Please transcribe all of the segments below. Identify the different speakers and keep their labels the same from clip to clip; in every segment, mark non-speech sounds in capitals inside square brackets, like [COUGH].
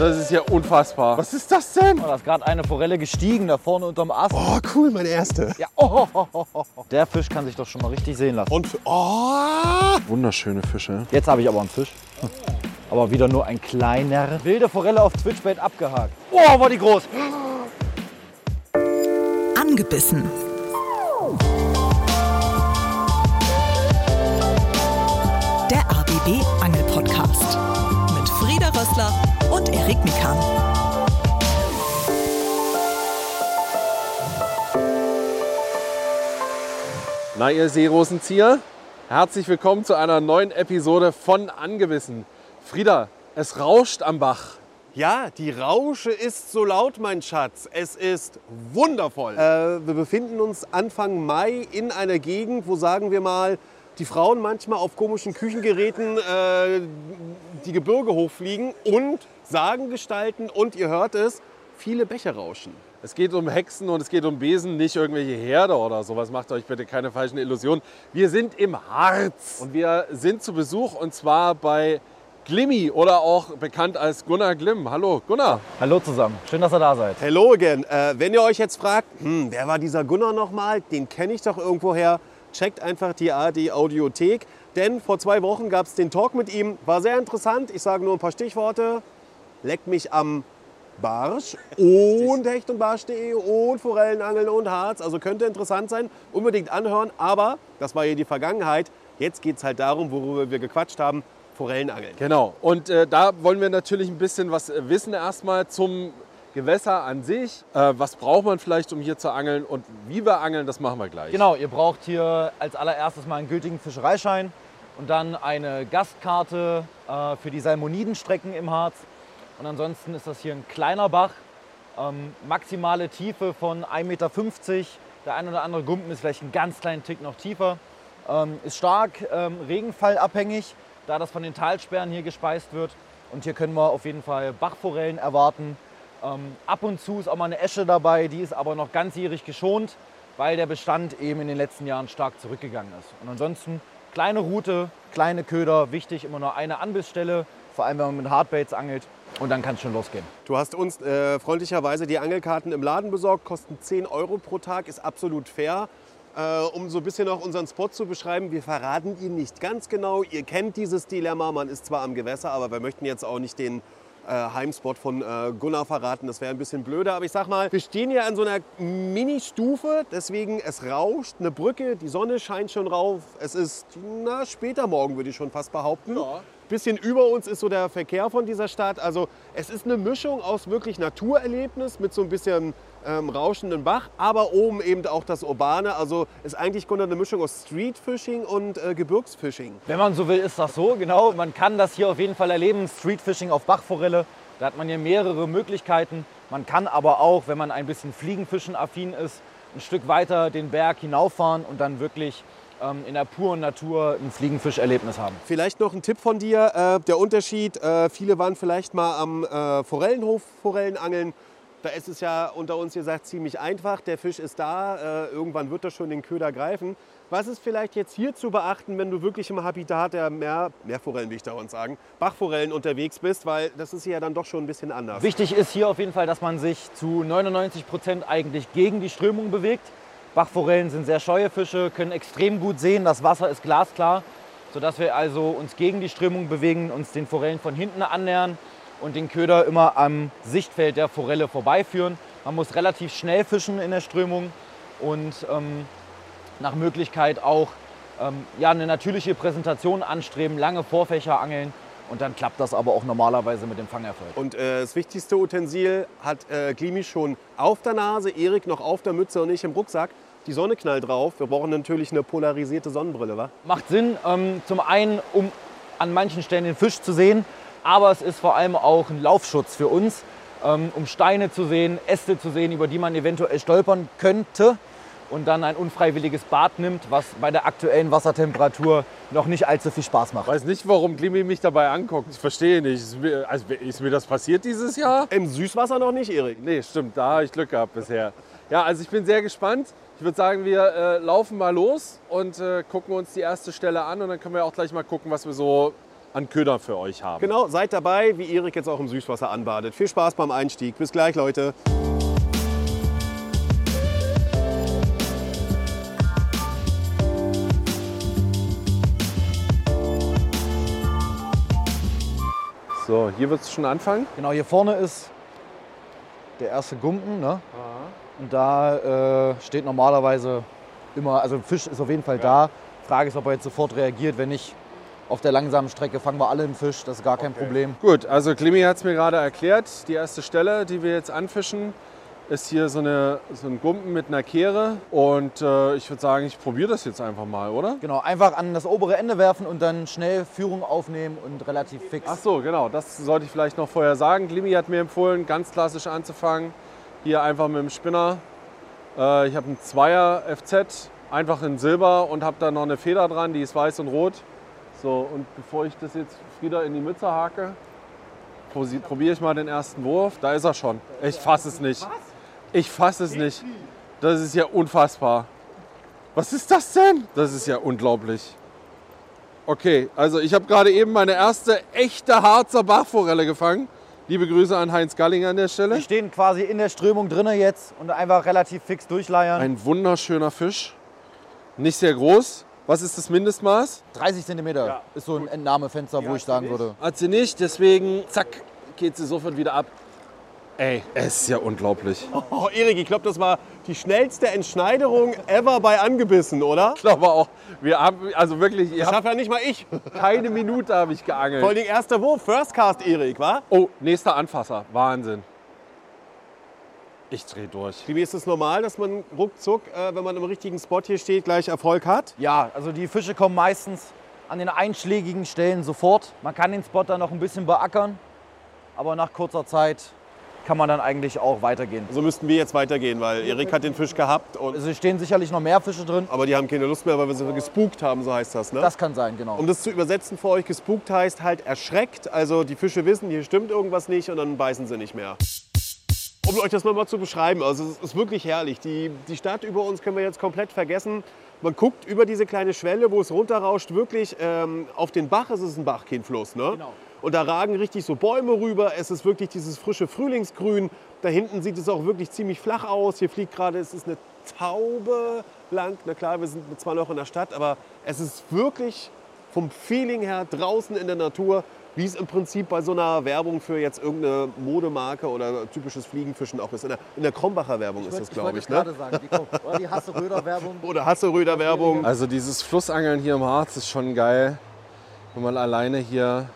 Speaker 1: Das ist ja unfassbar. Was ist das denn?
Speaker 2: Oh, da ist gerade eine Forelle gestiegen, da vorne unterm Ast.
Speaker 3: Oh, cool, meine erste.
Speaker 2: Ja, oh, oh, oh, oh. Der Fisch kann sich doch schon mal richtig sehen lassen.
Speaker 3: Und, oh,
Speaker 1: Wunderschöne Fische.
Speaker 2: Jetzt habe ich aber einen Fisch. Aber wieder nur ein kleiner. Wilde Forelle auf Twitchbait abgehakt. Oh, war die groß.
Speaker 4: Angebissen. Der ABB Angel Podcast mit Frieda Rössler Erik Mikan.
Speaker 1: Na, ihr Seerosenzieher, herzlich willkommen zu einer neuen Episode von Angewissen. Frieda, es rauscht am Bach.
Speaker 3: ja, die Rausche ist so laut, mein Schatz. Es ist wundervoll. Äh, wir befinden uns Anfang Mai in einer Gegend, wo, sagen wir mal, die Frauen manchmal auf komischen Küchengeräten äh, die Gebirge hochfliegen und Sagen gestalten und ihr hört es, viele Bäche rauschen.
Speaker 1: Es geht um Hexen und es geht um Besen, nicht irgendwelche Herde oder sowas. Macht euch bitte keine falschen Illusionen. Wir sind im Harz und wir sind zu Besuch und zwar bei Glimmi oder auch bekannt als Gunnar Glimm. Hallo Gunnar.
Speaker 2: Hallo zusammen. Schön, dass ihr da seid.
Speaker 3: Hello again. Äh, wenn ihr euch jetzt fragt, hm, wer war dieser Gunnar nochmal? Den kenne ich doch irgendwoher. Checkt einfach die ARD Audiothek. Denn vor zwei Wochen gab es den Talk mit ihm. War sehr interessant. Ich sage nur ein paar Stichworte. Leckt mich am Barsch [LAUGHS] und Hecht und Barsch.de und Forellenangeln und Harz. Also könnte interessant sein. Unbedingt anhören. Aber das war ja die Vergangenheit. Jetzt geht es halt darum, worüber wir gequatscht haben. Forellenangeln.
Speaker 1: Genau. Und äh, da wollen wir natürlich ein bisschen was äh, wissen erstmal zum Gewässer an sich. Äh, was braucht man vielleicht, um hier zu angeln und wie wir angeln, das machen wir gleich.
Speaker 2: Genau, ihr braucht hier als allererstes mal einen gültigen Fischereischein und dann eine Gastkarte äh, für die Salmonidenstrecken im Harz. Und ansonsten ist das hier ein kleiner Bach, ähm, maximale Tiefe von 1,50 Meter. Der ein oder andere Gumpen ist vielleicht einen ganz kleinen Tick noch tiefer. Ähm, ist stark ähm, regenfallabhängig, da das von den Talsperren hier gespeist wird. Und hier können wir auf jeden Fall Bachforellen erwarten. Ähm, ab und zu ist auch mal eine Esche dabei, die ist aber noch ganzjährig geschont, weil der Bestand eben in den letzten Jahren stark zurückgegangen ist. Und ansonsten kleine Route, kleine Köder, wichtig immer nur eine Anbissstelle, vor allem wenn man mit Hardbaits angelt. Und dann kann es schon losgehen.
Speaker 3: Du hast uns äh, freundlicherweise die Angelkarten im Laden besorgt, kosten 10 Euro pro Tag, ist absolut fair. Äh, um so ein bisschen auch unseren Spot zu beschreiben, wir verraten ihn nicht ganz genau. Ihr kennt dieses Dilemma, man ist zwar am Gewässer, aber wir möchten jetzt auch nicht den äh, Heimspot von äh, Gunnar verraten, das wäre ein bisschen blöder. Aber ich sag mal, wir stehen hier an so einer Mini-Stufe, deswegen es rauscht, eine Brücke, die Sonne scheint schon rauf. Es ist na, später morgen, würde ich schon fast behaupten.
Speaker 1: Ja.
Speaker 3: Bisschen über uns ist so der Verkehr von dieser Stadt. Also es ist eine Mischung aus wirklich Naturerlebnis mit so ein bisschen ähm, rauschenden Bach, aber oben eben auch das Urbane. Also ist eigentlich eine Mischung aus Streetfishing und äh, Gebirgsfishing.
Speaker 2: Wenn man so will, ist das so, genau. Man kann das hier auf jeden Fall erleben, Streetfishing auf Bachforelle. Da hat man hier mehrere Möglichkeiten. Man kann aber auch, wenn man ein bisschen Fliegenfischen-affin ist, ein Stück weiter den Berg hinauffahren und dann wirklich in der puren Natur ein Fliegenfischerlebnis haben.
Speaker 3: Vielleicht noch ein Tipp von dir. Äh, der Unterschied, äh, viele waren vielleicht mal am äh, Forellenhof Forellenangeln. Da ist es ja unter uns gesagt ziemlich einfach. Der Fisch ist da, irgendwann wird er schon den Köder greifen. Was ist vielleicht jetzt hier zu beachten, wenn du wirklich im Habitat der Meer, Meerforellen, will ich dauernd sagen, Bachforellen unterwegs bist, weil das ist ja dann doch schon ein bisschen anders.
Speaker 2: Wichtig ist hier auf jeden Fall, dass man sich zu 99 Prozent eigentlich gegen die Strömung bewegt. Bachforellen sind sehr scheue Fische, können extrem gut sehen, das Wasser ist glasklar, sodass wir also uns gegen die Strömung bewegen, uns den Forellen von hinten annähern und den Köder immer am Sichtfeld der Forelle vorbeiführen. Man muss relativ schnell fischen in der Strömung und ähm, nach Möglichkeit auch ähm, ja, eine natürliche Präsentation anstreben, lange Vorfächer angeln und dann klappt das aber auch normalerweise mit dem Fangerfolg.
Speaker 3: Und äh, das wichtigste Utensil hat äh, Glimi schon auf der Nase, Erik noch auf der Mütze und ich im Rucksack. Die Sonne knallt drauf. Wir brauchen natürlich eine polarisierte Sonnenbrille, wa?
Speaker 2: Macht Sinn, ähm, zum einen, um an manchen Stellen den Fisch zu sehen, aber es ist vor allem auch ein Laufschutz für uns, ähm, um Steine zu sehen, Äste zu sehen, über die man eventuell stolpern könnte und dann ein unfreiwilliges Bad nimmt, was bei der aktuellen Wassertemperatur noch nicht allzu viel Spaß macht.
Speaker 1: Ich weiß nicht, warum Glimmi mich dabei anguckt. Ich verstehe nicht. Ist mir, also, ist mir das passiert dieses Jahr?
Speaker 3: Im Süßwasser noch nicht, Erik.
Speaker 1: Nee, stimmt, da habe ich Glück gehabt bisher. Ja, also ich bin sehr gespannt. Ich würde sagen, wir äh, laufen mal los und äh, gucken uns die erste Stelle an und dann können wir auch gleich mal gucken, was wir so an Köder für euch haben.
Speaker 3: Genau, seid dabei, wie Erik jetzt auch im Süßwasser anbadet. Viel Spaß beim Einstieg. Bis gleich, Leute.
Speaker 1: So, hier wird es schon anfangen.
Speaker 2: Genau, hier vorne ist der erste Gumpen. Ne? Und da äh, steht normalerweise immer, also Fisch ist auf jeden Fall da. Frage ist, ob er jetzt sofort reagiert. Wenn nicht, auf der langsamen Strecke fangen wir alle einen Fisch, das ist gar kein Problem.
Speaker 1: Gut, also Klimi hat es mir gerade erklärt. Die erste Stelle, die wir jetzt anfischen, ist hier so, eine, so ein Gumpen mit einer Kehre. Und äh, ich würde sagen, ich probiere das jetzt einfach mal, oder?
Speaker 2: Genau, einfach an das obere Ende werfen und dann schnell Führung aufnehmen und relativ fix.
Speaker 1: Ach so, genau, das sollte ich vielleicht noch vorher sagen. Klimi hat mir empfohlen, ganz klassisch anzufangen. Hier einfach mit dem Spinner. Äh, ich habe einen Zweier FZ, einfach in Silber und habe da noch eine Feder dran, die ist weiß und rot. So, und bevor ich das jetzt wieder in die Mütze hake, probiere ich mal den ersten Wurf. Da ist er schon. Ich fasse es nicht. Ich fasse es nicht. Das ist ja unfassbar. Was ist das denn? Das ist ja unglaublich. Okay, also ich habe gerade eben meine erste echte Harzer Bachforelle gefangen. Liebe Grüße an Heinz Galling an der Stelle.
Speaker 2: Die stehen quasi in der Strömung drinne jetzt und einfach relativ fix durchleiern.
Speaker 1: Ein wunderschöner Fisch. Nicht sehr groß. Was ist das Mindestmaß?
Speaker 2: 30 cm ist so ein Entnahmefenster, wo ich sagen würde.
Speaker 1: Hat sie nicht, deswegen zack, geht sie sofort wieder ab. Ey, es ist ja unglaublich. [LAUGHS]
Speaker 3: Oh, Erik, ich glaube, das war die schnellste Entschneiderung ever bei Angebissen, oder?
Speaker 1: Ich glaube auch, wir haben, also wirklich, habt
Speaker 3: schafft ja nicht mal ich.
Speaker 1: keine Minute habe ich
Speaker 3: Vor
Speaker 1: geangelt.
Speaker 3: allem erster Wurf, First Cast, Erik, wa?
Speaker 1: Oh, nächster Anfasser, Wahnsinn. Ich drehe durch.
Speaker 3: Wie ist es normal, dass man ruckzuck, äh, wenn man im richtigen Spot hier steht, gleich Erfolg hat?
Speaker 2: Ja, also die Fische kommen meistens an den einschlägigen Stellen sofort. Man kann den Spot dann noch ein bisschen beackern, aber nach kurzer Zeit kann man dann eigentlich auch weitergehen.
Speaker 3: So müssten wir jetzt weitergehen, weil Erik hat den Fisch gehabt. Und,
Speaker 2: es stehen sicherlich noch mehr Fische drin.
Speaker 3: aber die haben keine Lust mehr, weil wir sie gespukt haben, so heißt das. Ne?
Speaker 2: Das kann sein, genau.
Speaker 3: um das zu übersetzen für euch, gespukt heißt halt erschreckt. Also die Fische wissen, hier stimmt irgendwas nicht und dann beißen sie nicht mehr. Um euch das nochmal zu beschreiben, also es ist wirklich herrlich. Die, die Stadt über uns können wir jetzt komplett vergessen. Man guckt über diese kleine Schwelle, wo es runterrauscht, wirklich ähm, auf den Bach. Es ist ein Bach, kein Fluss. Ne?
Speaker 2: Genau.
Speaker 3: Und da ragen richtig so Bäume rüber. Es ist wirklich dieses frische Frühlingsgrün. Da hinten sieht es auch wirklich ziemlich flach aus. Hier fliegt gerade, es ist eine Taube lang. Na klar, wir sind zwar noch in der Stadt, aber es ist wirklich vom Feeling her draußen in der Natur, wie es im Prinzip bei so einer Werbung für jetzt irgendeine Modemarke oder typisches Fliegenfischen auch ist. In der, in der Krombacher Werbung ist das, glaube ich. Ne?
Speaker 2: gerade sagen, die, [LAUGHS] oder die Hasse-Röder-Werbung.
Speaker 3: Oder Hasseröder Werbung.
Speaker 1: Also dieses Flussangeln hier im Harz ist schon geil, wenn man alleine hier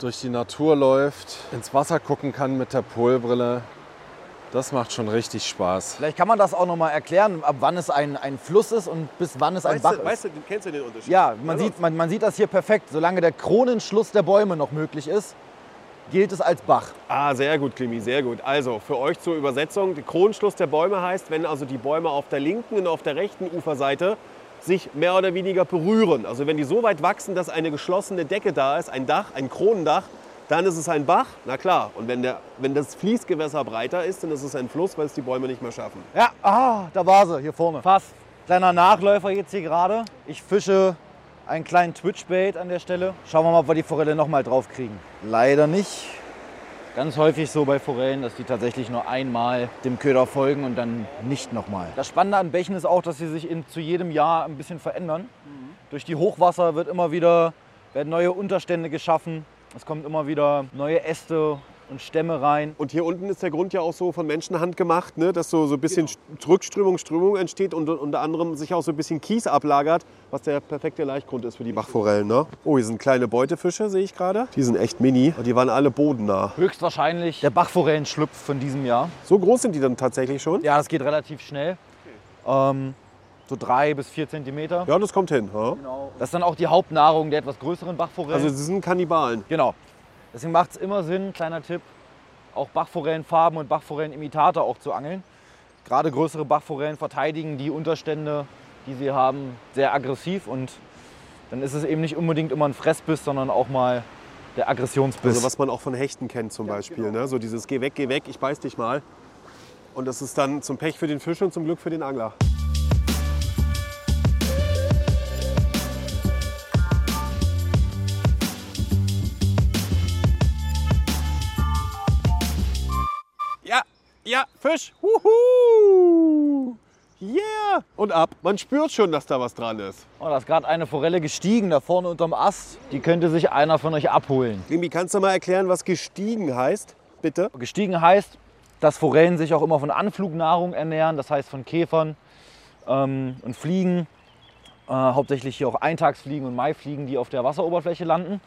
Speaker 1: durch die Natur läuft, ins Wasser gucken kann mit der Polbrille. Das macht schon richtig Spaß.
Speaker 2: Vielleicht kann man das auch noch mal erklären, ab wann es ein, ein Fluss ist und bis wann es ein
Speaker 3: Weißt
Speaker 2: Bach
Speaker 3: du,
Speaker 2: ist.
Speaker 3: weißt du, kennst du den Unterschied?
Speaker 2: Ja, man
Speaker 3: Ja,
Speaker 2: sieht, man, man sieht das hier perfekt. Solange der Kronenschluss der Bäume noch möglich ist, gilt es als Bach.
Speaker 3: Ah, sehr gut, Klimi, sehr gut. Also für euch zur Übersetzung, der Kronschluss der Bäume heißt, wenn also die Bäume auf der linken und auf der rechten Uferseite sich mehr oder weniger berühren. Also wenn die so weit wachsen, dass eine geschlossene Decke da ist, ein Dach, ein Kronendach, dann ist es ein Bach, na klar. Und wenn, der, wenn das Fließgewässer breiter ist, dann ist es ein Fluss, weil es die Bäume nicht mehr schaffen.
Speaker 2: Ja, ah, da war sie, hier vorne. Fast. Kleiner Nachläufer jetzt hier gerade. Ich fische einen kleinen Twitchbait an der Stelle. Schauen wir mal, ob wir die Forelle noch mal drauf kriegen. Leider nicht. Ganz häufig so bei Forellen, dass die tatsächlich nur einmal dem Köder folgen und dann nicht nochmal. Das Spannende an Bächen ist auch, dass sie sich in, zu jedem Jahr ein bisschen verändern. Durch die Hochwasser wird immer wieder, werden neue Unterstände geschaffen. Es kommen immer wieder neue Äste und Stämme rein.
Speaker 3: Und hier unten ist der Grund ja auch so von Menschenhand gemacht, ne? dass so, so ein bisschen Rückströmung, Strömung entsteht und unter anderem sich auch so ein bisschen Kies ablagert, was der perfekte Laichgrund ist für die Bachforellen. Ne? Oh, hier sind kleine Beutefische, sehe ich gerade. Die sind echt mini und die waren alle bodennah.
Speaker 2: Höchstwahrscheinlich der Bachforellenschlupf von diesem Jahr.
Speaker 3: So groß sind die dann tatsächlich schon?
Speaker 2: Ja, das geht relativ schnell. Ähm, so drei bis vier Zentimeter.
Speaker 3: Ja, das kommt hin. Ja?
Speaker 2: Das ist dann auch die Hauptnahrung der etwas größeren Bachforellen.
Speaker 3: Also sie sind Kannibalen.
Speaker 2: genau. Deswegen macht es immer Sinn, kleiner Tipp, auch Bachforellenfarben und Bachforellenimitate auch zu angeln. Gerade größere Bachforellen verteidigen die Unterstände, die sie haben, sehr aggressiv und dann ist es eben nicht unbedingt immer ein Fressbiss, sondern auch mal der Aggressionsbiss.
Speaker 3: Also was man auch von Hechten kennt zum Beispiel. Ne? So dieses Geh weg, geh weg, ich beiß dich mal. Und das ist dann zum Pech für den Fisch und zum Glück für den Angler. Ja, Fisch. Wuhu. Yeah. Und ab. Man spürt schon, dass da was dran ist.
Speaker 2: Oh, da ist gerade eine Forelle gestiegen, da vorne unterm Ast. Die könnte sich einer von euch abholen.
Speaker 3: Limi, kannst du mal erklären, was gestiegen heißt? Bitte.
Speaker 2: Gestiegen heißt, dass Forellen sich auch immer von Anflugnahrung ernähren, das heißt von Käfern ähm, und Fliegen. Äh, hauptsächlich hier auch Eintagsfliegen und Maifliegen, die auf der Wasseroberfläche landen.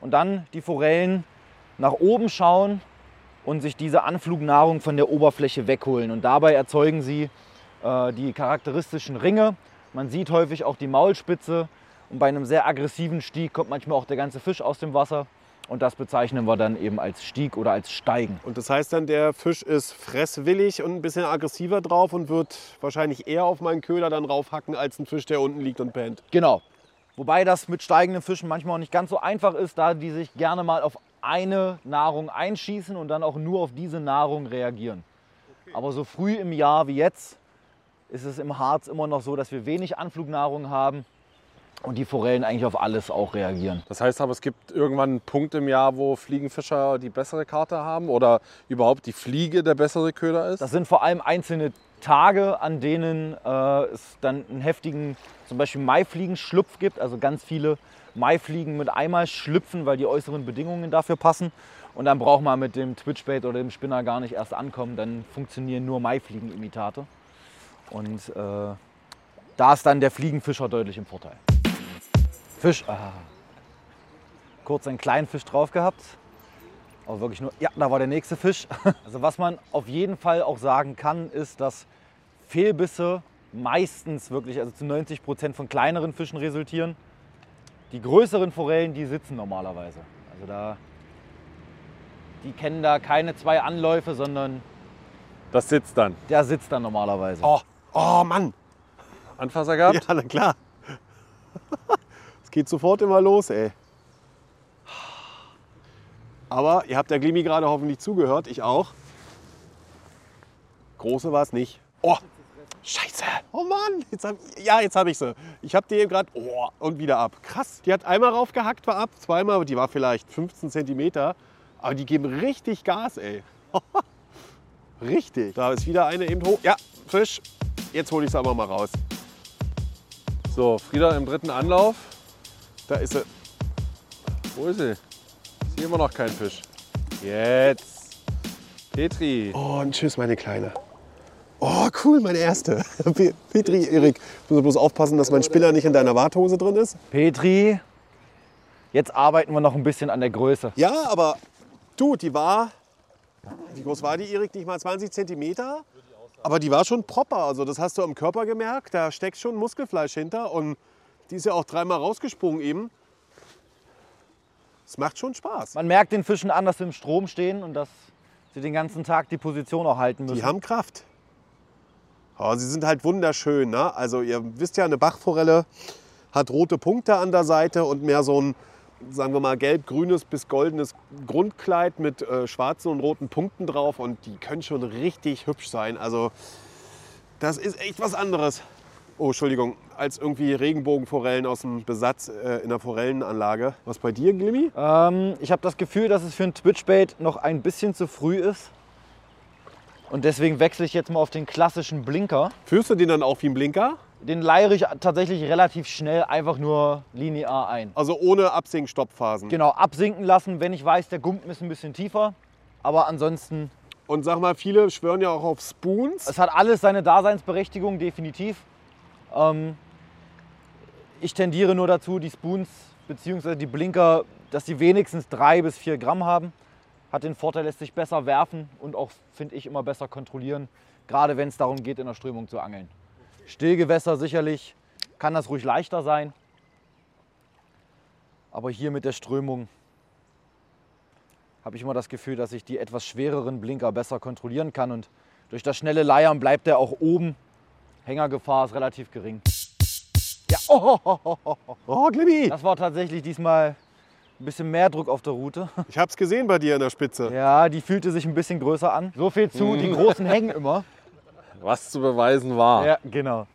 Speaker 2: Und dann die Forellen nach oben schauen und sich diese Anflugnahrung von der Oberfläche wegholen. Und dabei erzeugen sie äh, die charakteristischen Ringe. Man sieht häufig auch die Maulspitze. Und bei einem sehr aggressiven Stieg kommt manchmal auch der ganze Fisch aus dem Wasser. Und das bezeichnen wir dann eben als Stieg oder als Steigen.
Speaker 3: Und das heißt dann, der Fisch ist fresswillig und ein bisschen aggressiver drauf und wird wahrscheinlich eher auf meinen Köder dann raufhacken als ein Fisch, der unten liegt und pennt.
Speaker 2: Genau. Wobei das mit steigenden Fischen manchmal auch nicht ganz so einfach ist, da die sich gerne mal auf eine Nahrung einschießen und dann auch nur auf diese Nahrung reagieren. Aber so früh im Jahr wie jetzt ist es im Harz immer noch so, dass wir wenig Anflugnahrung haben und die Forellen eigentlich auf alles auch reagieren.
Speaker 1: Das heißt aber, es gibt irgendwann einen Punkt im Jahr, wo Fliegenfischer die bessere Karte haben oder überhaupt die Fliege der bessere Köder ist?
Speaker 2: Das sind vor allem einzelne Tage, an denen äh, es dann einen heftigen, zum Beispiel Maifliegenschlupf gibt. Also ganz viele Maifliegen mit einmal schlüpfen, weil die äußeren Bedingungen dafür passen. Und dann braucht man mit dem Twitchbait oder dem Spinner gar nicht erst ankommen. Dann funktionieren nur Maifliegenimitate. Und äh, da ist dann der Fliegenfischer deutlich im Vorteil. Fisch. Ah. Kurz einen kleinen Fisch drauf gehabt. Aber wirklich nur, ja, da war der nächste Fisch. [LAUGHS] Also was man auf jeden Fall auch sagen kann, ist, dass Fehlbisse meistens wirklich, also zu 90 Prozent von kleineren Fischen resultieren. Die größeren Forellen, die sitzen normalerweise. Also da, die kennen da keine zwei Anläufe, sondern
Speaker 1: Das sitzt dann.
Speaker 2: der sitzt dann normalerweise.
Speaker 3: Oh, oh Mann.
Speaker 1: Anfasser gehabt?
Speaker 3: Ja, na klar. [LAUGHS] Es geht sofort immer los, ey. Aber ihr habt der Glimi gerade hoffentlich zugehört, ich auch. Große war es nicht. Oh, scheiße. Oh Mann, jetzt hab, ja, jetzt habe ich sie. Ich habe die eben gerade, oh, und wieder ab. Krass, die hat einmal raufgehackt, war ab, zweimal, die war vielleicht 15 Zentimeter. Aber die geben richtig Gas, ey. [LAUGHS] richtig. Da ist wieder eine eben hoch. Ja, Fisch. Jetzt hole ich sie aber mal raus.
Speaker 1: So, Frieda im dritten Anlauf.
Speaker 3: Da ist sie.
Speaker 1: Wo ist sie? Ich sehe immer noch keinen Fisch. Jetzt. Petri.
Speaker 3: Oh, und tschüss, meine Kleine. Oh, cool, meine erste. [LAUGHS] Pe- Petri, Erik, ich muss bloß aufpassen, dass mein Spinner nicht in deiner Warthose drin ist.
Speaker 2: Petri, jetzt arbeiten wir noch ein bisschen an der Größe.
Speaker 3: Ja, aber du, die war, wie groß war die, Erik? Nicht mal 20 Zentimeter? Aber die war schon proper. Also das hast du am Körper gemerkt. Da steckt schon Muskelfleisch hinter. Und die ist ja auch dreimal rausgesprungen eben. Es macht schon Spaß.
Speaker 2: Man merkt den Fischen an, dass sie im Strom stehen und dass sie den ganzen Tag die Position auch halten müssen.
Speaker 3: Die haben Kraft. Oh, sie sind halt wunderschön. Ne? Also ihr wisst ja, eine Bachforelle hat rote Punkte an der Seite und mehr so ein, sagen wir mal, gelb-grünes bis goldenes Grundkleid mit äh, schwarzen und roten Punkten drauf. Und die können schon richtig hübsch sein. Also das ist echt was anderes. Oh, Entschuldigung, als irgendwie Regenbogenforellen aus dem Besatz äh, in der Forellenanlage. Was bei dir, Glimmi?
Speaker 2: Ähm, ich habe das Gefühl, dass es für ein Twitchbait noch ein bisschen zu früh ist. Und deswegen wechsle ich jetzt mal auf den klassischen Blinker.
Speaker 3: Führst du den dann auch wie ein Blinker?
Speaker 2: Den leiere ich tatsächlich relativ schnell einfach nur linear ein.
Speaker 3: Also ohne Absinkstoppphasen.
Speaker 2: Genau, absinken lassen, wenn ich weiß, der Gumpen ist ein bisschen tiefer. Aber ansonsten,
Speaker 3: Und sag mal, viele schwören ja auch auf Spoons.
Speaker 2: es hat alles seine Daseinsberechtigung, definitiv. Ähm, ich tendiere nur dazu, die Spoons bzw. die Blinker, dass sie wenigstens drei bis vier Gramm haben. Hat den Vorteil, lässt sich besser werfen und auch, finde ich, immer besser kontrollieren. Gerade wenn es darum geht, in der Strömung zu angeln. Stillgewässer sicherlich kann das ruhig leichter sein. Aber hier mit der Strömung habe ich immer das Gefühl, dass ich die etwas schwereren Blinker besser kontrollieren kann. Und durch das schnelle Leiern bleibt er auch oben. Hängergefahr ist relativ gering. Ja, oh, oh, oh, oh, oh.
Speaker 3: Oh, Glimmi,
Speaker 2: das war tatsächlich diesmal ein bisschen mehr Druck auf der Route. [LAUGHS]
Speaker 3: ich hab's gesehen bei dir in der Spitze.
Speaker 2: Ja, die fühlte sich ein bisschen größer an. So viel zu, die großen hängen immer.
Speaker 1: Was zu beweisen war.
Speaker 2: Ja, genau.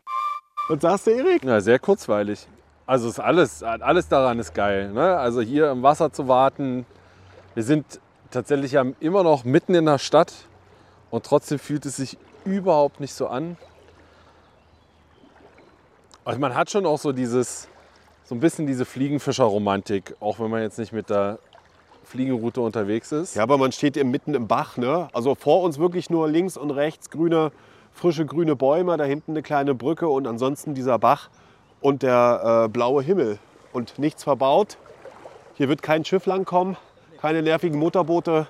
Speaker 3: Und sagst du, Erik?
Speaker 1: Ja, sehr kurzweilig. Also ist alles, alles daran ist geil. Ne? Also hier im Wasser zu warten. Wir sind tatsächlich ja immer noch mitten in der Stadt Und trotzdem fühlt es sich überhaupt nicht so an. Also man hat schon auch so dieses, so ein bisschen diese Fliegenfischer-Romantik, auch wenn man jetzt nicht mit der Fliegenroute unterwegs ist.
Speaker 3: Ja, aber man steht eben mitten im Bach. Ne? Also vor uns wirklich nur links und rechts grüne, frische grüne Bäume, da hinten eine kleine Brücke und ansonsten dieser Bach und der äh, blaue Himmel. Und nichts verbaut. Hier wird kein Schiff langkommen, keine nervigen Motorboote.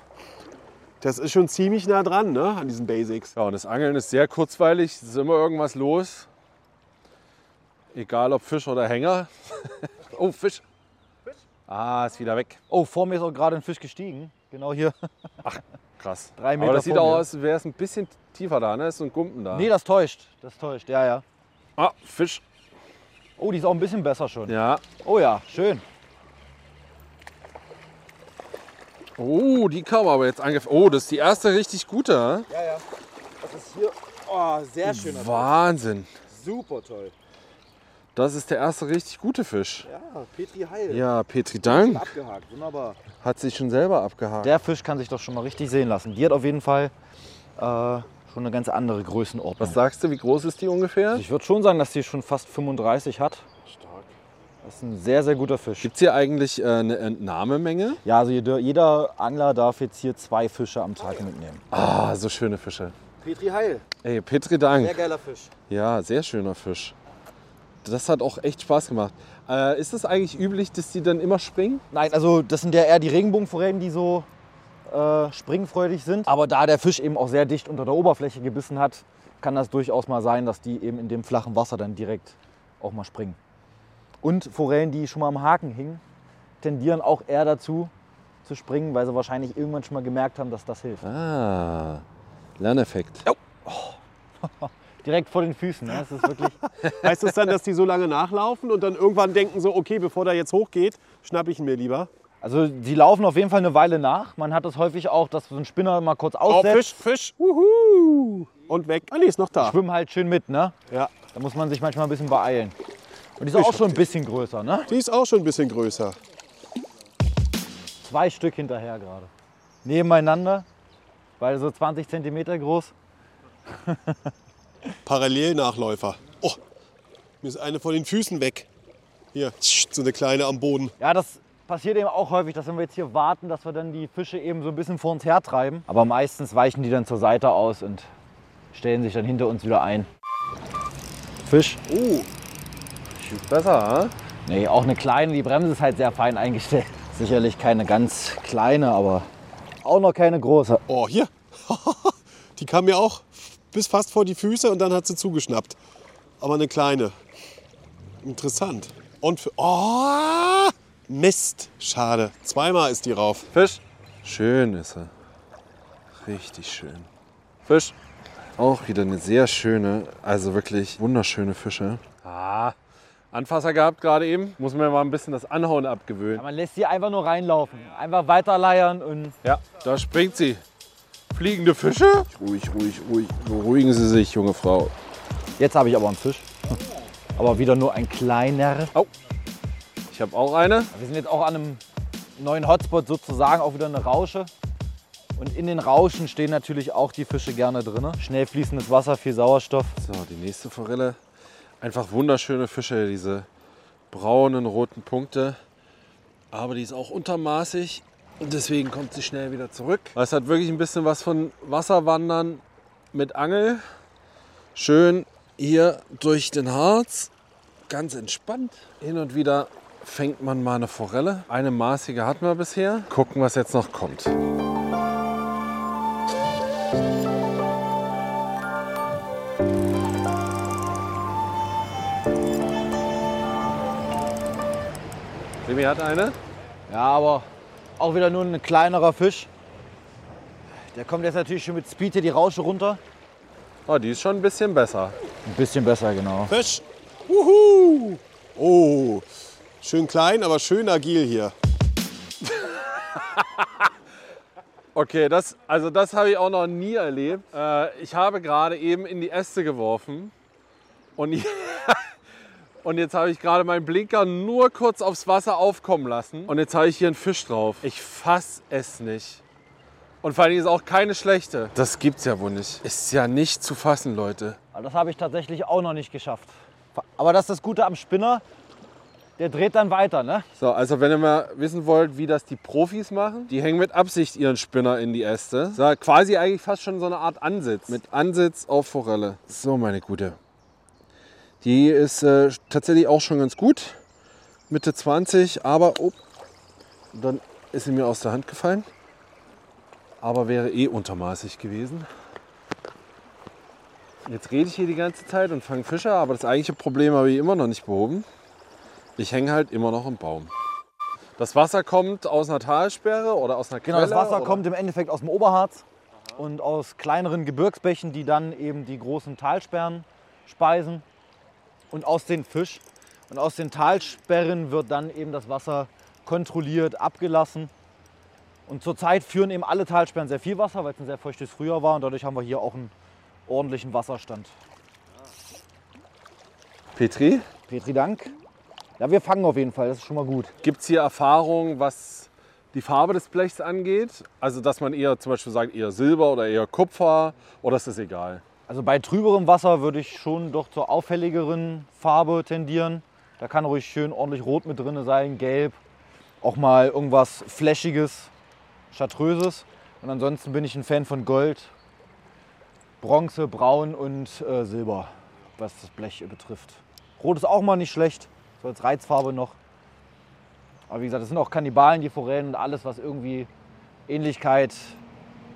Speaker 3: Das ist schon ziemlich nah dran ne, an diesen Basics.
Speaker 1: Ja, und das Angeln ist sehr kurzweilig, es ist immer irgendwas los. Egal ob Fisch oder Hänger. [LAUGHS] oh, Fisch. Ah, ist wieder weg.
Speaker 2: Oh, vor mir ist auch gerade ein Fisch gestiegen. Genau hier. [LAUGHS]
Speaker 1: Krass.
Speaker 2: Drei Meter
Speaker 1: Aber das sieht auch aus, als wäre es ein bisschen tiefer da, ne? Ist so ein Gumpen da.
Speaker 2: Nee, das täuscht. Das täuscht, ja, ja.
Speaker 1: Ah, Fisch.
Speaker 2: Oh, die ist auch ein bisschen besser schon.
Speaker 1: Ja.
Speaker 2: Oh ja, schön.
Speaker 1: Oh, die kam aber jetzt angef. Oh, das ist die erste richtig gute.
Speaker 2: Ja, ja. Das ist hier oh, sehr schön.
Speaker 1: Wahnsinn.
Speaker 2: Super toll.
Speaker 1: Das ist der erste richtig gute Fisch.
Speaker 2: Ja, Petri Heil.
Speaker 1: Ja, Petri Dank.
Speaker 2: Abgehakt, wunderbar.
Speaker 1: Hat sich schon selber abgehakt.
Speaker 2: Der Fisch kann sich doch schon mal richtig sehen lassen. Die hat auf jeden Fall äh, schon eine ganz andere Größenordnung.
Speaker 1: Was sagst du, wie groß ist die ungefähr?
Speaker 2: Also ich würde schon sagen, dass die schon fast 35 hat. Stark. Das ist ein sehr, sehr guter Fisch.
Speaker 1: Gibt es hier eigentlich äh, eine Entnahmemenge?
Speaker 2: Ja, also jeder, jeder Angler darf jetzt hier zwei Fische am Tag mitnehmen.
Speaker 1: Ah, so schöne Fische.
Speaker 2: Petri Heil,
Speaker 1: Ey, Petri Dank.
Speaker 2: geiler Fisch.
Speaker 1: Ja, sehr schöner Fisch. Das hat auch echt Spaß gemacht. Äh, ist es eigentlich üblich, dass die dann immer springen?
Speaker 2: Nein, also das sind ja eher die Regenbogenforellen, die so äh, springfreudig sind. Aber da der Fisch eben auch sehr dicht unter der Oberfläche gebissen hat, kann das durchaus mal sein, dass die eben in dem flachen Wasser dann direkt auch mal springen. Und Forellen, die schon mal am Haken hingen, tendieren auch eher dazu zu springen, weil sie wahrscheinlich irgendwann schon mal gemerkt haben, dass das hilft.
Speaker 1: Ah, Lerneffekt. [LAUGHS]
Speaker 2: Direkt vor den Füßen. Ne? Das ist wirklich [LAUGHS]
Speaker 3: Heißt das dann, dass die so lange nachlaufen und dann irgendwann denken so, okay, bevor der jetzt hochgeht, schnapp ich ihn mir lieber?
Speaker 2: Also die laufen auf jeden Fall eine Weile nach. Man hat das häufig auch, dass so ein Spinner mal kurz
Speaker 3: Oh,
Speaker 2: aussetzt.
Speaker 3: Fisch, Fisch. Wuhu. Und weg. Ah, nee, ist noch da.
Speaker 2: Schwimmen halt schön mit, ne?
Speaker 3: Ja.
Speaker 2: Da muss man sich manchmal ein bisschen beeilen. Und die ist auch schon ein bisschen größer, ne?
Speaker 3: Die ist auch schon ein bisschen größer.
Speaker 2: Zwei Stück hinterher gerade. Nebeneinander, beide so 20 Zentimeter groß. [LAUGHS]
Speaker 3: Parallelnachläufer. Oh, mir ist eine von den Füßen weg. Hier, so eine kleine am Boden.
Speaker 2: Ja, das passiert eben auch häufig, dass wenn wir jetzt hier warten, dass wir dann die Fische eben so ein bisschen vor uns hertreiben. Aber meistens weichen die dann zur Seite aus und stellen sich dann hinter uns wieder ein. Fisch?
Speaker 1: Oh, schießt besser, hä?
Speaker 2: Nee, auch eine kleine. Die Bremse ist halt sehr fein eingestellt. Sicherlich keine ganz kleine, aber auch noch keine große.
Speaker 3: Oh, hier. [LAUGHS] die kam mir auch bis fast vor die Füße und dann hat sie zugeschnappt. Aber eine kleine. Interessant. Und für, oh, Mist. Schade. Zweimal ist die rauf.
Speaker 1: Fisch. Schön ist er. Richtig schön. Fisch. Auch wieder eine sehr schöne, also wirklich wunderschöne Fische. Ah, Anfasser gehabt gerade eben. Muss mir mal ein bisschen das Anhauen abgewöhnen.
Speaker 2: Man lässt sie einfach nur reinlaufen. Einfach weiterleiern und
Speaker 1: Ja, da springt sie. Fliegende Fische? Ruhig, ruhig, ruhig. Beruhigen Sie sich, junge Frau.
Speaker 2: jetzt habe ich aber einen Fisch. Aber wieder nur ein kleiner.
Speaker 1: Ich habe auch eine.
Speaker 2: Wir sind jetzt auch an einem neuen Hotspot sozusagen, auch wieder eine Rausche. Und in den Rauschen stehen natürlich auch die Fische gerne drin. Schnell fließendes Wasser, viel Sauerstoff.
Speaker 1: So, die nächste Forelle. Einfach wunderschöne Fische, diese braunen, roten Punkte. Aber die ist auch untermaßig und deswegen kommt sie schnell wieder zurück. Es hat wirklich ein bisschen was von Wasserwandern mit Angel. Schön hier durch den Harz, ganz entspannt. Hin und wieder fängt man mal eine Forelle. Eine maßige hatten wir bisher. Gucken, was jetzt noch kommt. Remy hat eine.
Speaker 2: Ja, aber auch wieder nur ein kleinerer Fisch. Der kommt jetzt natürlich schon mit Speed hier die Rausche runter.
Speaker 1: Oh, die ist schon ein bisschen besser.
Speaker 2: Ein bisschen besser, genau.
Speaker 3: Fisch. Wuhu. Oh, schön klein, aber schön agil hier. [LAUGHS]
Speaker 1: Okay, das, also das habe ich auch noch nie erlebt. Äh, ich habe gerade eben in die Äste geworfen und, [LAUGHS] und jetzt habe ich gerade meinen Blinker nur kurz aufs Wasser aufkommen lassen und jetzt habe ich hier einen Fisch drauf. Ich fass es nicht. Und vor allem ist auch keine schlechte. Das gibt's ja wohl nicht. Ist ja nicht zu fassen, Leute.
Speaker 2: Das habe ich tatsächlich auch noch nicht geschafft. Aber das ist das Gute am Spinner, der dreht dann weiter, ne?
Speaker 1: So, also wenn ihr mal wissen wollt, wie das die Profis machen, die hängen mit Absicht ihren Spinner in die Äste. So, quasi eigentlich fast schon so eine Art Ansitz. Mit Ansitz auf Forelle. So, meine Gute. Die ist äh, tatsächlich auch schon ganz gut. Mitte 20, aber oh, dann ist sie mir aus der Hand gefallen. Aber wäre eh untermaßig gewesen. Jetzt rede ich hier die ganze Zeit und fange Fische, aber das eigentliche Problem habe ich immer noch nicht behoben. Ich hänge halt immer noch im Baum. Das Wasser kommt aus einer Talsperre oder aus einer Quelle?
Speaker 2: Genau, das Wasser
Speaker 1: oder?
Speaker 2: kommt im Endeffekt aus dem Oberharz und aus kleineren Gebirgsbächen, die dann eben die großen Talsperren speisen und aus den Fisch. Und aus den Talsperren wird dann eben das Wasser kontrolliert abgelassen. Und zurzeit führen eben alle Talsperren sehr viel Wasser, weil es ein sehr feuchtes Frühjahr war und dadurch haben wir hier auch einen ordentlichen Wasserstand.
Speaker 1: Petri,
Speaker 2: Petri Dank. Ja, wir fangen auf jeden Fall, das ist schon mal gut.
Speaker 1: gibt es hier Erfahrungen, was die Farbe des Blechs angeht? Also, dass man eher zum Beispiel sagt, eher Silber oder eher Kupfer oder ist das egal?
Speaker 2: Also bei trüberem Wasser würde ich schon doch zur auffälligeren Farbe tendieren. Da kann ruhig schön ordentlich Rot mit drin sein, Gelb, auch mal irgendwas Flächiges, Chartreuses. Und ansonsten bin ich ein Fan von Gold, Bronze, Braun und äh, Silber, was das Blech betrifft. Rot ist auch mal nicht schlecht, so als Reizfarbe noch. Aber wie gesagt, das sind auch Kannibalen, die Forellen und alles, was irgendwie Ähnlichkeit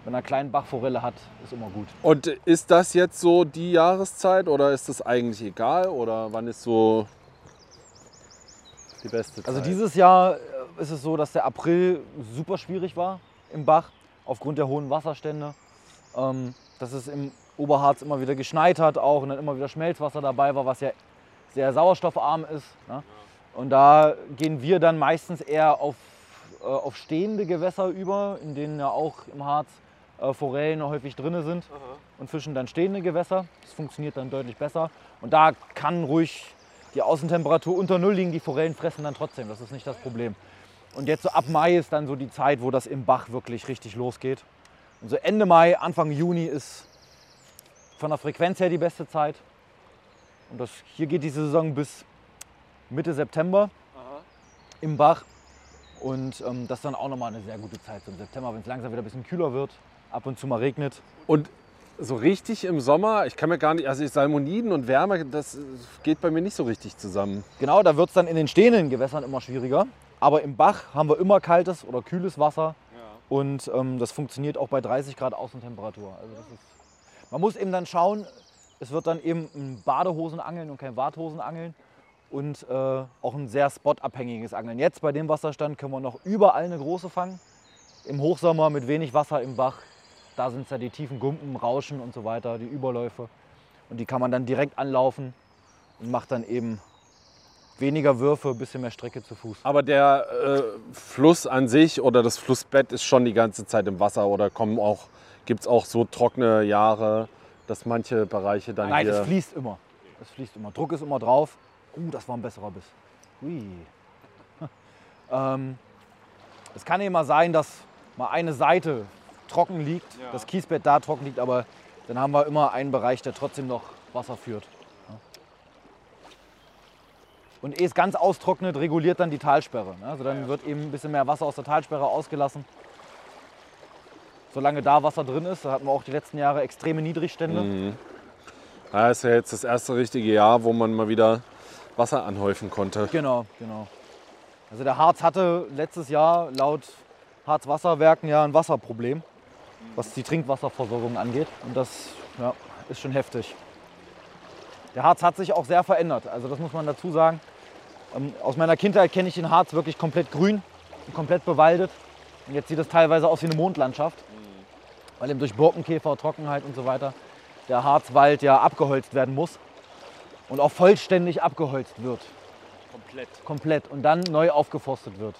Speaker 2: mit einer kleinen Bachforelle hat, ist immer gut.
Speaker 1: Und ist das jetzt so die Jahreszeit oder ist das eigentlich egal? Oder wann ist so die beste Zeit?
Speaker 2: Also dieses Jahr äh, ist es so, dass der April super schwierig war im Bach aufgrund der hohen Wasserstände. Ähm, dass es im Oberharz immer wieder geschneit hat auch und dann immer wieder Schmelzwasser dabei war, was ja sehr sauerstoffarm ist. Ne? Und da gehen wir dann meistens eher auf, äh, auf stehende Gewässer über, in denen ja auch im Harz äh, Forellen häufig drin sind und fischen dann stehende Gewässer. Das funktioniert dann deutlich besser. Und da kann ruhig die Außentemperatur unter Null liegen, die Forellen fressen dann trotzdem, das ist nicht das Problem. Und jetzt so ab Mai ist dann so die Zeit, wo das im Bach wirklich richtig losgeht. Und so Ende Mai, Anfang Juni ist von der Frequenz her die beste Zeit. Und das, hier geht die Saison bis Mitte September im Bach. Und ähm, das ist dann auch nochmal eine sehr gute Zeit so im September, wenn es langsam wieder ein bisschen kühler wird, ab und zu mal regnet.
Speaker 1: Und so richtig im Sommer, ich kann mir gar nicht, also Salmoniden und Wärme, das geht bei mir nicht so richtig zusammen.
Speaker 2: Genau, da wird es dann in den stehenden Gewässern immer schwieriger. Aber im Bach haben wir immer kaltes oder kühles Wasser. Und ähm, das funktioniert auch bei 30 Grad Außentemperatur. Also das ist, man muss eben dann schauen, es wird dann eben ein Badehosenangeln und kein Warthosenangeln. Und äh, auch ein sehr spotabhängiges Angeln. Jetzt bei dem Wasserstand können wir noch überall eine große fangen. Im Hochsommer mit wenig Wasser im Bach, da sind es ja die tiefen Gumpen, Rauschen und so weiter, die Überläufe. Und die kann man dann direkt anlaufen und macht dann eben weniger Würfe, ein bisschen mehr Strecke zu Fuß.
Speaker 1: Aber der äh, Fluss an sich oder das Flussbett ist schon die ganze Zeit im Wasser oder kommen auch, gibt es auch so trockene Jahre, dass manche Bereiche dann
Speaker 2: Nein,
Speaker 1: hier...
Speaker 2: es fließt immer. Es fließt immer. Druck ist immer drauf. Uh, das war ein besserer Biss. Hui. [LAUGHS] ähm, es kann eben mal sein, dass mal eine Seite trocken liegt, das Kiesbett da trocken liegt, aber dann haben wir immer einen Bereich, der trotzdem noch Wasser führt. Ja. Und ehe es ganz austrocknet, reguliert dann die Talsperre. ne? Also dann wird eben ein bisschen mehr Wasser aus der Talsperre ausgelassen. Solange da Wasser drin ist, da hatten wir auch die letzten Jahre extreme Niedrigstände.
Speaker 1: Ja, ist ja jetzt das erste richtige Jahr, wo man mal wieder Wasser anhäufen konnte.
Speaker 2: Genau, genau. Also der Harz hatte letztes Jahr laut Harzwasserwerken ja ein Wasserproblem, was die Trinkwasserversorgung angeht. Und das ja, ist schon heftig. Der Harz hat sich auch sehr verändert, also das muss man dazu sagen. Ähm, aus meiner Kindheit kenne ich den Harz wirklich komplett grün, und komplett bewaldet. Und jetzt sieht es teilweise aus wie eine Mondlandschaft, weil eben durch Borkenkäfer, Trockenheit und so weiter der Harzwald ja abgeholzt werden muss und auch vollständig abgeholzt wird
Speaker 1: Komplett.
Speaker 2: komplett und dann neu aufgeforstet wird.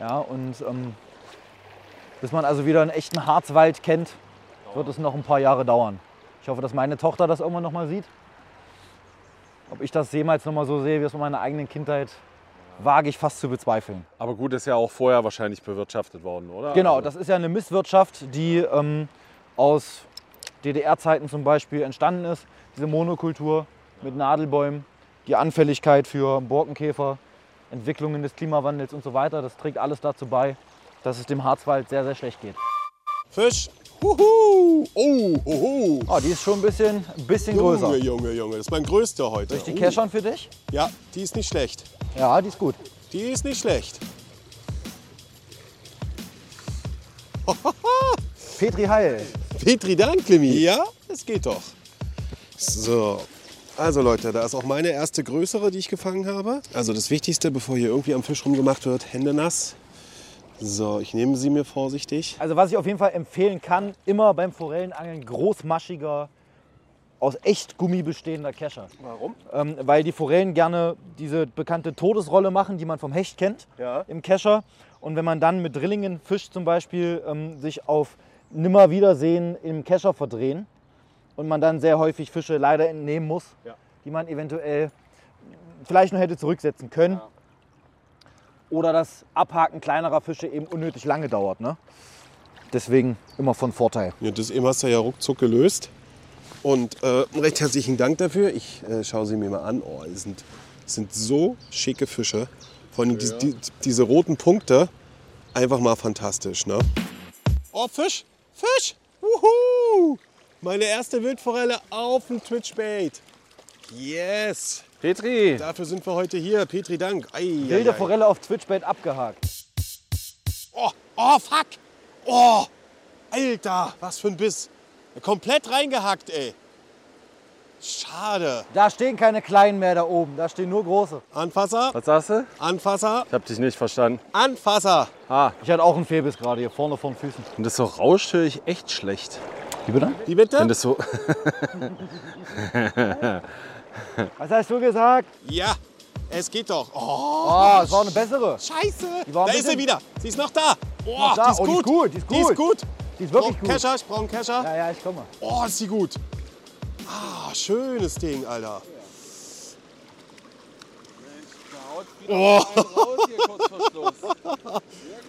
Speaker 2: Ja, und ähm, bis man also wieder einen echten Harzwald kennt, wird es noch ein paar Jahre dauern. Ich hoffe, dass meine Tochter das irgendwann noch mal sieht. Ob ich das jemals noch mal so sehe, wie es in meiner eigenen Kindheit wage ich fast zu bezweifeln.
Speaker 1: Aber gut, ist ja auch vorher wahrscheinlich bewirtschaftet worden, oder?
Speaker 2: Genau,
Speaker 1: Also-
Speaker 2: das ist ja eine Misswirtschaft, die ähm, aus DDR-Zeiten zum Beispiel entstanden ist. Diese Monokultur mit Nadelbäumen, die Anfälligkeit für Borkenkäfer, Entwicklungen des Klimawandels und so weiter, das trägt alles dazu bei, dass es dem Harzwald sehr, sehr schlecht geht.
Speaker 3: Fisch. Huhu. Oh, hoho.
Speaker 2: Oh, die ist schon ein bisschen, ein bisschen größer.
Speaker 3: Junge, Junge, Junge. Das ist mein größter heute.
Speaker 2: Soll ich die
Speaker 3: Oh.
Speaker 2: keschern für dich?
Speaker 3: Ja, die ist nicht schlecht.
Speaker 2: Ja, die ist gut.
Speaker 3: Die ist nicht schlecht. [LAUGHS]
Speaker 2: Petri Heil.
Speaker 3: Petri Dank, Clemmy. Ja, es geht doch. So. Also Leute, da ist auch meine erste größere, die ich gefangen habe. Also das Wichtigste, bevor hier irgendwie am Fisch rumgemacht wird, Hände nass. So, ich nehme sie mir vorsichtig.
Speaker 2: Also was ich auf jeden Fall empfehlen kann, immer beim Forellenangeln großmaschiger, aus Echtgummi bestehender Kescher.
Speaker 3: Warum?
Speaker 2: Ähm, weil die Forellen gerne diese bekannte Todesrolle machen, die man vom Hecht kennt
Speaker 3: Ja.
Speaker 2: im Kescher. Und wenn man dann mit Drillingen fischt zum Beispiel, ähm, sich auf Nimmerwiedersehen im Kescher verdrehen und man dann sehr häufig Fische leider entnehmen muss,
Speaker 3: Ja.
Speaker 2: die man eventuell vielleicht noch hätte zurücksetzen können. Oder das Abhaken kleinerer Fische eben unnötig lange dauert. Ne? Deswegen immer von Vorteil.
Speaker 3: Ja, das eben hast du ja ruckzuck gelöst. Und äh, recht herzlichen Dank dafür. Ich äh, schaue sie mir mal an. Oh, die sind, das sind so schicke Fische. Vor allem die, die, diese roten Punkte, einfach mal fantastisch. Ne? Oh, Fisch! Fisch! Wuhu! Meine erste Wildforelle auf dem Twitchbait. Yes!
Speaker 1: Petri,
Speaker 3: Dafür sind wir heute hier. Petri Dank. Ei,
Speaker 2: Wilde
Speaker 3: ei, ei.
Speaker 2: Forelle auf Twitchbait abgehakt.
Speaker 3: Oh, oh, fuck! Oh! Alter, was für ein Biss. Komplett reingehackt, ey. Schade.
Speaker 2: Da stehen keine kleinen mehr da oben, da stehen nur große.
Speaker 3: Anfasser,
Speaker 1: was sagst du?
Speaker 3: Anfasser,
Speaker 1: Ich hab dich nicht verstanden.
Speaker 3: Anfasser.
Speaker 1: Ah,
Speaker 2: Ich hatte auch einen Fehlbiss gerade hier vorne vor den Füßen.
Speaker 1: und das so rauscht, höre ich echt schlecht.
Speaker 2: Wie bitte?
Speaker 3: Wie bitte?
Speaker 1: Wenn das so. [LAUGHS]
Speaker 2: Was hast du gesagt?
Speaker 3: Ja, es geht doch. Oh,
Speaker 2: Oh, es war eine bessere.
Speaker 3: scheiße. Da ist sie wieder. Sie ist noch da. Oh,
Speaker 2: Noch da.
Speaker 3: Die, ist
Speaker 2: Oh, die ist
Speaker 3: gut.
Speaker 2: gut, die ist gut.
Speaker 3: gut.
Speaker 2: Die ist wirklich gut.
Speaker 3: Kescher, ich brauche einen Kescher.
Speaker 2: Ja, ja, ich komme.
Speaker 3: Oh, ist sie gut. Ah, schönes Ding, Alter.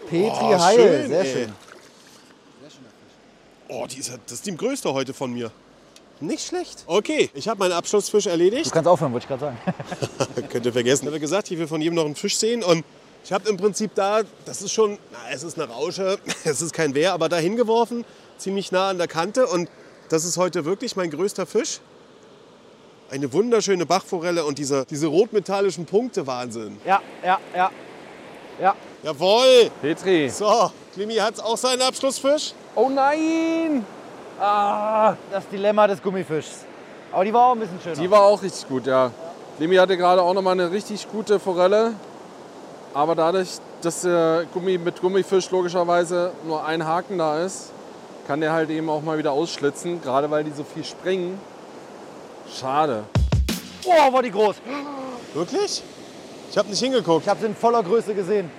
Speaker 2: Petri
Speaker 3: Oh,
Speaker 2: Heil,
Speaker 3: schön,
Speaker 2: sehr schön.
Speaker 3: Oh, die ist, das ist die größte heute von mir. Nicht schlecht. Okay, ich habe meinen Abschlussfisch erledigt.
Speaker 2: Du kannst aufhören, wollte ich gerade sagen. [LAUGHS]
Speaker 3: Könnt ihr vergessen. Ich habe gesagt, ich will von jedem noch einen Fisch sehen. Und ich habe im Prinzip da, das ist schon, na, es ist eine Rausche, [LAUGHS] es ist kein Wehr, aber da hingeworfen, ziemlich nah an der Kante. Und das ist heute wirklich mein größter Fisch. Eine wunderschöne Bachforelle und diese, diese rotmetallischen Punkte, Wahnsinn.
Speaker 2: Ja, ja, ja. Ja,
Speaker 3: Jawohl!
Speaker 1: Petri.
Speaker 3: So, Klimi hat auch seinen Abschlussfisch.
Speaker 1: Oh nein! Ah,
Speaker 2: das Dilemma des Gummifischs. Aber die war auch ein bisschen schöner.
Speaker 1: die war auch richtig gut, ja. Lemi hatte gerade auch noch mal eine richtig gute Forelle. Aber dadurch, dass der Gummi mit Gummifisch logischerweise nur ein Haken da ist, kann der halt eben auch mal wieder ausschlitzen, gerade weil die so viel springen. Schade.
Speaker 2: oh, war die groß.
Speaker 3: Wirklich? Ich habe nicht hingeguckt.
Speaker 2: Ich habe sie in voller Größe gesehen.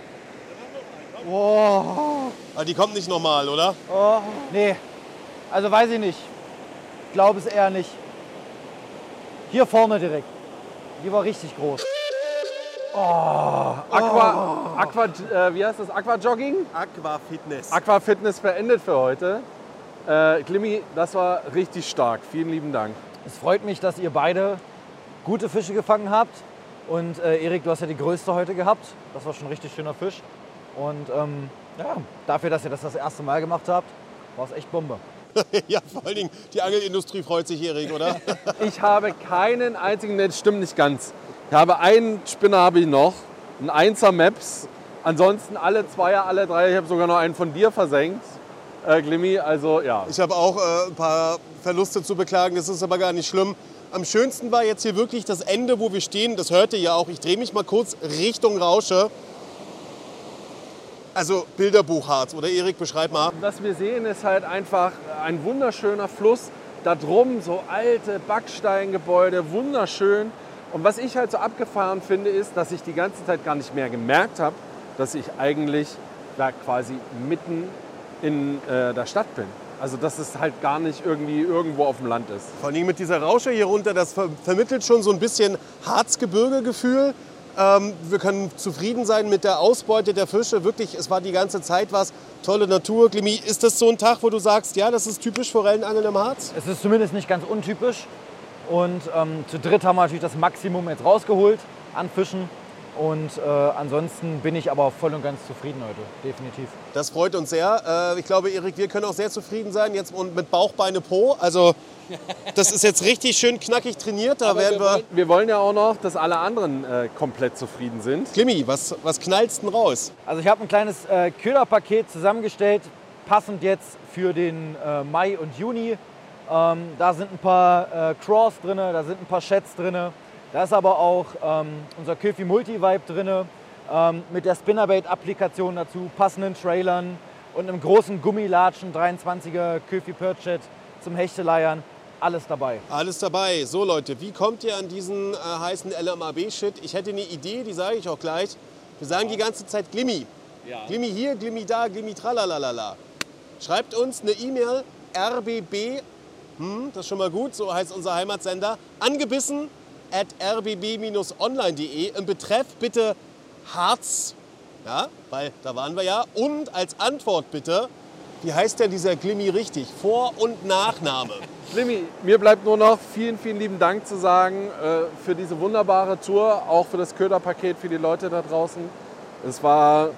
Speaker 3: Aber Ah, die kommt nicht nochmal, oder?
Speaker 2: Oh, nee. Also weiß ich nicht. Ich glaube es eher nicht. Hier vorne direkt. Die war richtig groß.
Speaker 1: Aqua, Aqua, äh, wie heißt das? Aquajogging?
Speaker 3: Aquafitness.
Speaker 1: Aqua Fitness beendet für heute. Äh, Klimmi, das war richtig stark. Vielen lieben Dank.
Speaker 2: Es freut mich, dass ihr beide gute Fische gefangen habt. Und äh, Erik, du hast ja die größte heute gehabt. Das war schon ein richtig schöner Fisch. Und ähm, ja, dafür, dass ihr das das erste Mal gemacht habt, war es echt Bombe. [LAUGHS]
Speaker 3: Ja, vor allen Dingen, die Angelindustrie freut sich, Erik, oder? [LAUGHS]
Speaker 1: Ich habe keinen einzigen, das stimmt nicht ganz. Ich habe einen Spinner habe ich noch, ein Einser Maps. Ansonsten alle Zweier, alle drei. Ich habe sogar noch einen von dir versenkt, äh, Glimmi. Also ja.
Speaker 3: Ich habe auch äh, ein paar Verluste zu beklagen, das ist aber gar nicht schlimm. Am schönsten war jetzt hier wirklich das Ende, wo wir stehen. Das hört ihr ja auch. Ich drehe mich mal kurz Richtung Rausche. Also Bilderbuchharz, oder Erik, beschreib mal.
Speaker 1: Was wir sehen, ist halt einfach ein wunderschöner Fluss. Da drum so alte Backsteingebäude, wunderschön. Und was ich halt so abgefahren finde, ist, dass ich die ganze Zeit gar nicht mehr gemerkt habe, dass ich eigentlich da quasi mitten in äh, der Stadt bin. Also dass es halt gar nicht irgendwie irgendwo auf dem Land ist.
Speaker 3: Vor allem mit dieser Rausche hier runter, das ver vermittelt schon so ein bisschen Harzgebirge-Gefühl. Ähm, wir können zufrieden sein mit der Ausbeute der Fische. Wirklich, es war die ganze Zeit was. Tolle Natur. Glimi, ist das so ein Tag, wo du sagst, ja, das ist typisch Forellenangeln im Harz?
Speaker 2: Es ist zumindest nicht ganz untypisch. Und ähm, zu dritt haben wir natürlich das Maximum jetzt rausgeholt an Fischen. Und äh, ansonsten bin ich aber voll und ganz zufrieden heute, definitiv.
Speaker 3: Das freut uns sehr. Äh, ich glaube, Erik, wir können auch sehr zufrieden sein jetzt und mit Bauch, Beine, Po. Also das ist jetzt richtig schön knackig trainiert. Da
Speaker 1: Aber
Speaker 3: werden
Speaker 1: wir,
Speaker 3: wir.
Speaker 1: wollen, wir wollen ja auch noch, dass alle anderen äh, komplett zufrieden sind.
Speaker 3: Klimmi, was, was knallst denn raus?
Speaker 2: Also ich habe ein kleines äh, Köderpaket zusammengestellt, passend jetzt für den äh, Mai und Juni. Ähm, da sind ein paar äh, Craws drin, da sind ein paar Sheds drin. Da ist aber auch ähm, unser Köfi Multi-Vibe drin, ähm, mit der Spinnerbait-Applikation dazu, passenden Trailern und einem großen Gummilatschen, 23er Köfi Perchet zum Hechteleiern. Alles dabei.
Speaker 3: Alles dabei. So Leute, wie kommt ihr an diesen äh, heißen LMAB-Shit? Ich hätte eine Idee, die sage ich auch gleich. Wir sagen die ganze Zeit Glimmi. Glimmi hier, Glimmi da, Glimmi tralalala. Schreibt uns eine E-Mail rbb, hm, das ist schon mal gut, so heißt unser Heimatsender, angebissen rbb-online.de. Im Betreff bitte Harz, ja, weil da waren wir ja. Und als Antwort bitte, wie heißt denn dieser Glimmi richtig? Vor- und Nachname.
Speaker 1: Slimmy, mir bleibt nur noch vielen, vielen lieben Dank zu sagen äh, für diese wunderbare Tour, auch für das Köderpaket für die Leute da draußen. Es war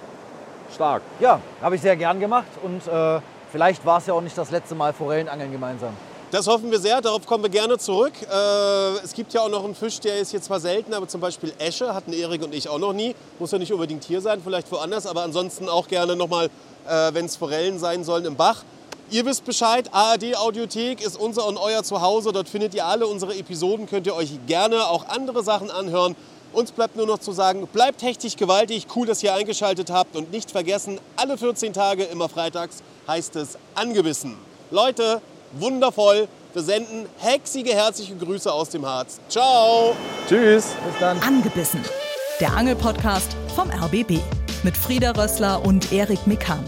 Speaker 1: stark.
Speaker 2: Ja, habe ich sehr gern gemacht und äh, vielleicht war es ja auch nicht das letzte Mal Forellenangeln gemeinsam.
Speaker 3: Das hoffen wir sehr, darauf kommen wir gerne zurück. Äh, es gibt ja auch noch einen Fisch, der ist jetzt zwar selten, aber zum Beispiel Esche hatten Erik und ich auch noch nie. Muss ja nicht unbedingt hier sein, vielleicht woanders, aber ansonsten auch gerne nochmal, äh, wenn es Forellen sein sollen, im Bach. Ihr wisst Bescheid, ARD Audiothek ist unser und euer Zuhause. Dort findet ihr alle unsere Episoden, könnt ihr euch gerne auch andere Sachen anhören. Uns bleibt nur noch zu sagen, bleibt hechtig gewaltig, cool, dass ihr eingeschaltet habt und nicht vergessen, alle 14 Tage, immer freitags, heißt es angebissen. Leute, wundervoll, wir senden hexige herzliche Grüße aus dem Harz. Ciao!
Speaker 1: Tschüss.
Speaker 2: Bis dann.
Speaker 4: Angebissen. Der Angelpodcast vom RBB mit Frieda Rössler und Erik Mikan.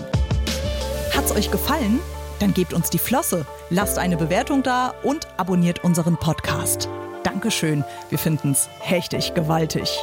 Speaker 4: Hat's euch gefallen? Dann gebt uns die Flosse, lasst eine Bewertung da und abonniert unseren Podcast. Dankeschön, wir finden's hechtig gewaltig.